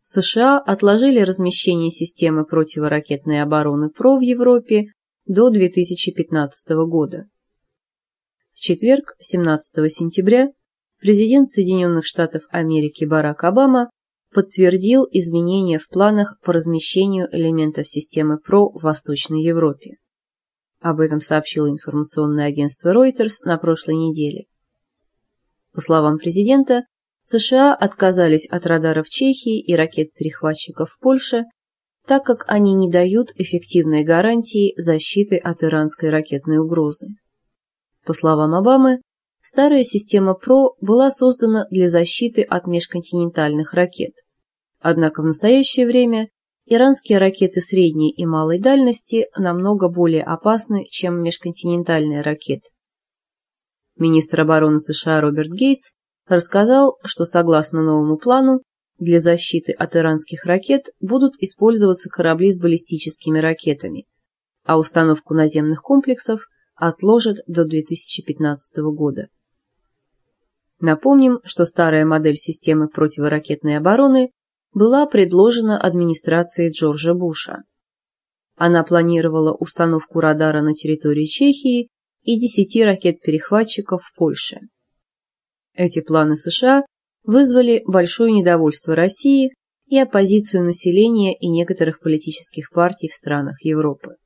США отложили размещение системы противоракетной обороны ПРО в Европе до 2015 года. В четверг, 17 сентября, президент Соединенных Штатов Америки Барак Обама подтвердил изменения в планах по размещению элементов системы ПРО в Восточной Европе. Об этом сообщило информационное агентство Reuters на прошлой неделе. По словам президента, США отказались от радаров Чехии и ракет-перехватчиков в Польше, так как они не дают эффективной гарантии защиты от иранской ракетной угрозы. По словам Обамы, старая система ПРО была создана для защиты от межконтинентальных ракет. Однако в настоящее время иранские ракеты средней и малой дальности намного более опасны, чем межконтинентальные ракеты. Министр обороны США Роберт Гейтс рассказал, что согласно новому плану, для защиты от иранских ракет будут использоваться корабли с баллистическими ракетами, а установку наземных комплексов отложат до 2015 года. Напомним, что старая модель системы противоракетной обороны была предложена администрацией Джорджа Буша. Она планировала установку радара на территории Чехии и 10 ракет-перехватчиков в Польше. Эти планы США вызвали большое недовольство России и оппозицию населения и некоторых политических партий в странах Европы.